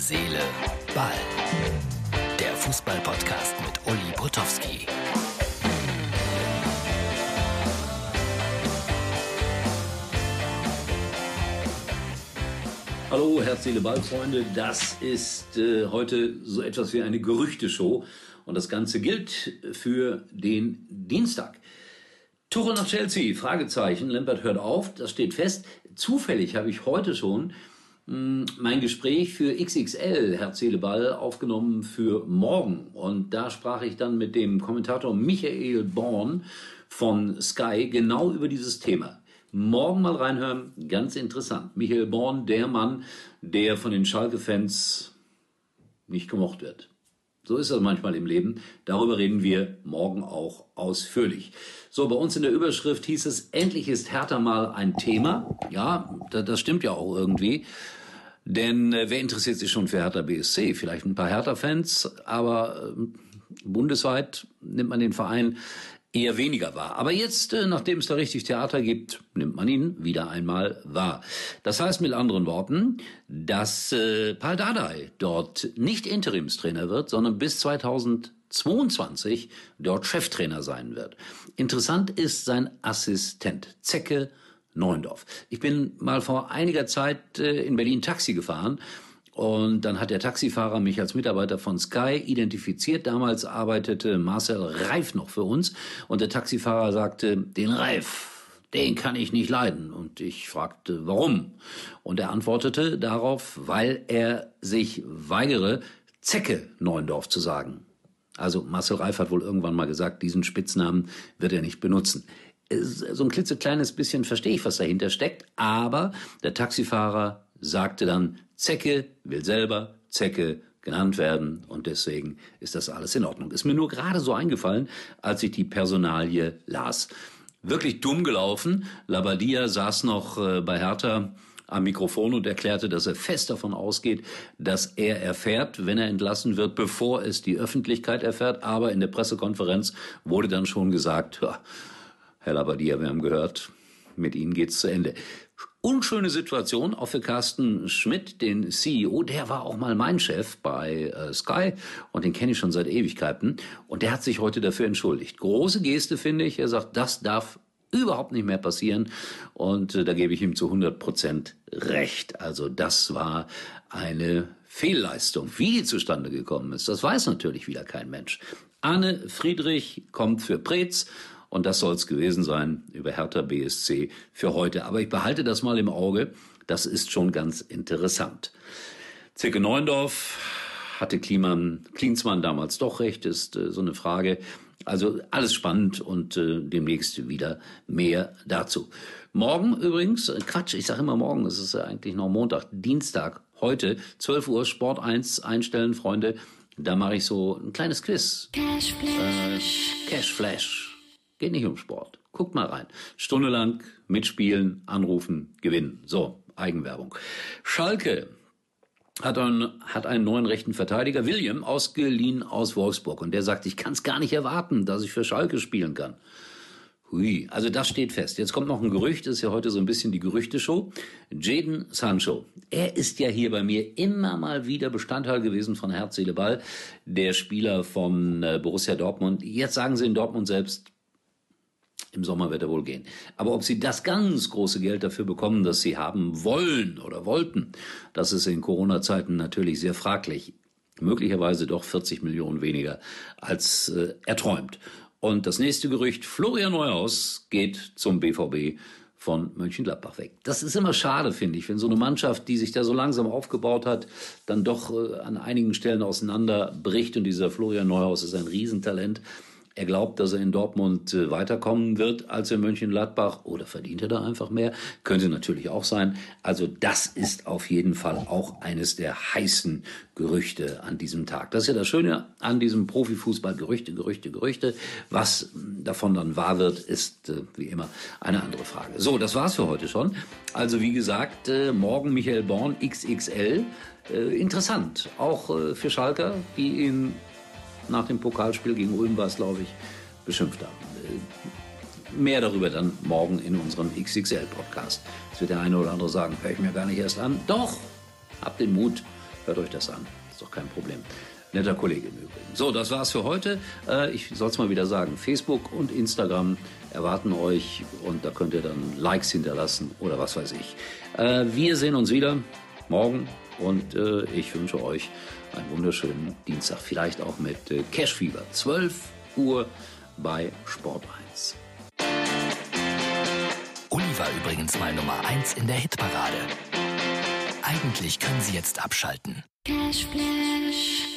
Seele, Ball. Der Fußball-Podcast mit Uli Potowski. Hallo, Herz, Seele, Ball, Freunde. Das ist äh, heute so etwas wie eine Gerüchteshow. Und das Ganze gilt für den Dienstag. Tuchel nach Chelsea, Fragezeichen. Lambert hört auf, das steht fest. Zufällig habe ich heute schon mein Gespräch für XXL, Herz, Seele, Ball, aufgenommen für morgen. Und da sprach ich dann mit dem Kommentator Michael Born von Sky genau über dieses Thema. Morgen mal reinhören, ganz interessant. Michael Born, der Mann, der von den Schalke-Fans nicht gemocht wird. So ist das manchmal im Leben. Darüber reden wir morgen auch ausführlich. So, bei uns in der Überschrift hieß es, endlich ist Hertha mal ein Thema. Ja, das stimmt ja auch irgendwie. Denn äh, wer interessiert sich schon für Hertha BSC? Vielleicht ein paar Hertha-Fans, aber äh, bundesweit nimmt man den Verein eher weniger wahr. Aber jetzt, äh, nachdem es da richtig Theater gibt, nimmt man ihn wieder einmal wahr. Das heißt mit anderen Worten, dass äh, Paul Dardai dort nicht Interimstrainer wird, sondern bis 2022 dort Cheftrainer sein wird. Interessant ist sein Assistent, Zecke Neuendorf. Ich bin mal vor einiger Zeit äh, in Berlin Taxi gefahren und dann hat der Taxifahrer mich als Mitarbeiter von Sky identifiziert. Damals arbeitete Marcel Reif noch für uns. Und der Taxifahrer sagte, den Reif, den kann ich nicht leiden. Und ich fragte, warum? Und er antwortete darauf, weil er sich weigere, Zecke Neuendorf zu sagen. Also Marcel Reif hat wohl irgendwann mal gesagt, diesen Spitznamen wird er nicht benutzen so ein klitzekleines bisschen verstehe ich, was dahinter steckt, aber der Taxifahrer sagte dann, Zecke will selber Zecke genannt werden und deswegen ist das alles in Ordnung. Ist mir nur gerade so eingefallen, als ich die Personalie las. Wirklich dumm gelaufen. Labadia saß noch äh, bei Hertha am Mikrofon und erklärte, dass er fest davon ausgeht, dass er erfährt, wenn er entlassen wird, bevor es die Öffentlichkeit erfährt. Aber in der Pressekonferenz wurde dann schon gesagt, Herr Labadia, wir haben gehört, mit Ihnen geht's zu Ende. Unschöne Situation, auch für Carsten Schmidt, den CEO, der war auch mal mein Chef bei äh, Sky und den kenne ich schon seit Ewigkeiten und der hat sich heute dafür entschuldigt. Große Geste finde ich, er sagt, das darf überhaupt nicht mehr passieren und äh, da gebe ich ihm zu 100 Prozent recht. Also das war eine Fehlleistung. Wie die zustande gekommen ist, das weiß natürlich wieder kein Mensch. Anne Friedrich kommt für Preetz und das soll es gewesen sein über Hertha BSC für heute. Aber ich behalte das mal im Auge. Das ist schon ganz interessant. Zirke Neuendorf hatte Kliman, Klinsmann damals doch recht, ist äh, so eine Frage. Also alles spannend und äh, demnächst wieder mehr dazu. Morgen übrigens, äh, Quatsch, ich sage immer morgen, es ist ja eigentlich noch Montag, Dienstag, heute, 12 Uhr, Sport 1 einstellen, Freunde. Da mache ich so ein kleines Quiz. Cashflash. Äh, Cashflash. Geht nicht um Sport. Guckt mal rein. Stunde lang mitspielen, anrufen, gewinnen. So, Eigenwerbung. Schalke hat einen, hat einen neuen rechten Verteidiger, William, ausgeliehen aus Wolfsburg. Und der sagt, ich kann es gar nicht erwarten, dass ich für Schalke spielen kann. Hui, also das steht fest. Jetzt kommt noch ein Gerücht, das ist ja heute so ein bisschen die Gerüchteshow. Jaden Sancho, er ist ja hier bei mir immer mal wieder Bestandteil gewesen von Herz, Seele, Ball, der Spieler von äh, Borussia Dortmund. Jetzt sagen sie in Dortmund selbst, im Sommer wird er wohl gehen. Aber ob sie das ganz große Geld dafür bekommen, das sie haben wollen oder wollten, das ist in Corona-Zeiten natürlich sehr fraglich. Möglicherweise doch 40 Millionen weniger als äh, erträumt. Und das nächste Gerücht, Florian Neuhaus geht zum BVB von Mönchengladbach weg. Das ist immer schade, finde ich, wenn so eine Mannschaft, die sich da so langsam aufgebaut hat, dann doch äh, an einigen Stellen auseinanderbricht. Und dieser Florian Neuhaus ist ein Riesentalent. Er glaubt, dass er in Dortmund äh, weiterkommen wird als in Mönchengladbach oder verdient er da einfach mehr? Könnte natürlich auch sein. Also das ist auf jeden Fall auch eines der heißen Gerüchte an diesem Tag. Das ist ja das Schöne an diesem Profifußball. Gerüchte, Gerüchte, Gerüchte. Was davon dann wahr wird, ist äh, wie immer eine andere Frage. So, das war's für heute schon. Also wie gesagt, äh, morgen Michael Born XXL. interessant. Auch für Schalker, die ihn nach dem Pokalspiel gegen Ulm war es, glaube ich, beschimpft haben. Äh, mehr darüber dann morgen in unserem XXL-Podcast. Jetzt wird der eine oder andere sagen, höre ich mir gar nicht erst an. Doch, habt den Mut, Hört euch das an. Ist doch kein Problem. Netter Kollege im Übrigen. So, das war's für heute. Äh, ich soll es mal wieder sagen. Facebook und Instagram erwarten euch und da könnt ihr dann Likes hinterlassen oder was weiß ich. Äh, wir sehen uns wieder morgen und äh, ich wünsche euch einen wunderschönen Dienstag. Vielleicht auch mit Cashfieber. 12 Uhr bei Sport 1. Uli war übrigens mal Nummer 1 in der Hitparade. Eigentlich können Sie jetzt abschalten. Cashflash.